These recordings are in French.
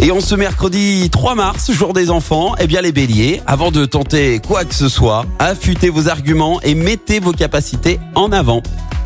Et en ce mercredi 3 mars, jour des enfants, eh bien les béliers, avant de tenter quoi que ce soit, affûtez vos arguments et mettez vos capacités en avant.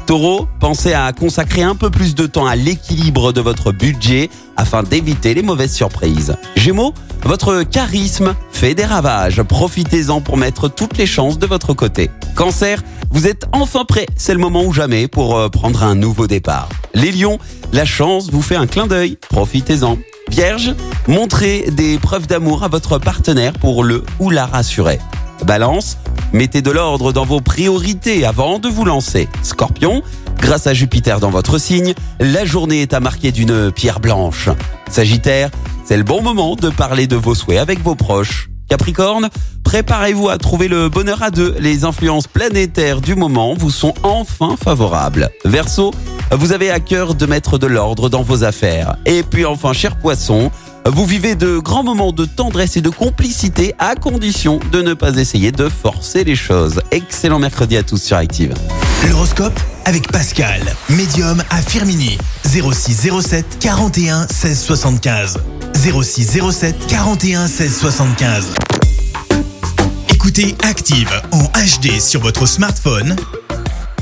Taureau, pensez à consacrer un peu plus de temps à l'équilibre de votre budget afin d'éviter les mauvaises surprises. Gémeaux, votre charisme fait des ravages. Profitez-en pour mettre toutes les chances de votre côté. Cancer, vous êtes enfin prêt. C'est le moment ou jamais pour euh, prendre un nouveau départ. Les lions, la chance vous fait un clin d'œil. Profitez-en. Vierge, montrez des preuves d'amour à votre partenaire pour le ou la rassurer. Balance, mettez de l'ordre dans vos priorités avant de vous lancer. Scorpion, grâce à Jupiter dans votre signe, la journée est à marquer d'une pierre blanche. Sagittaire, c'est le bon moment de parler de vos souhaits avec vos proches. Capricorne, préparez-vous à trouver le bonheur à deux. Les influences planétaires du moment vous sont enfin favorables. Verseau, vous avez à cœur de mettre de l'ordre dans vos affaires. Et puis enfin, cher poisson, vous vivez de grands moments de tendresse et de complicité à condition de ne pas essayer de forcer les choses. Excellent mercredi à tous sur Active. L'horoscope avec Pascal, médium à Firmini. 0607 41 16 75. 0607 41 16 75. Écoutez Active en HD sur votre smartphone,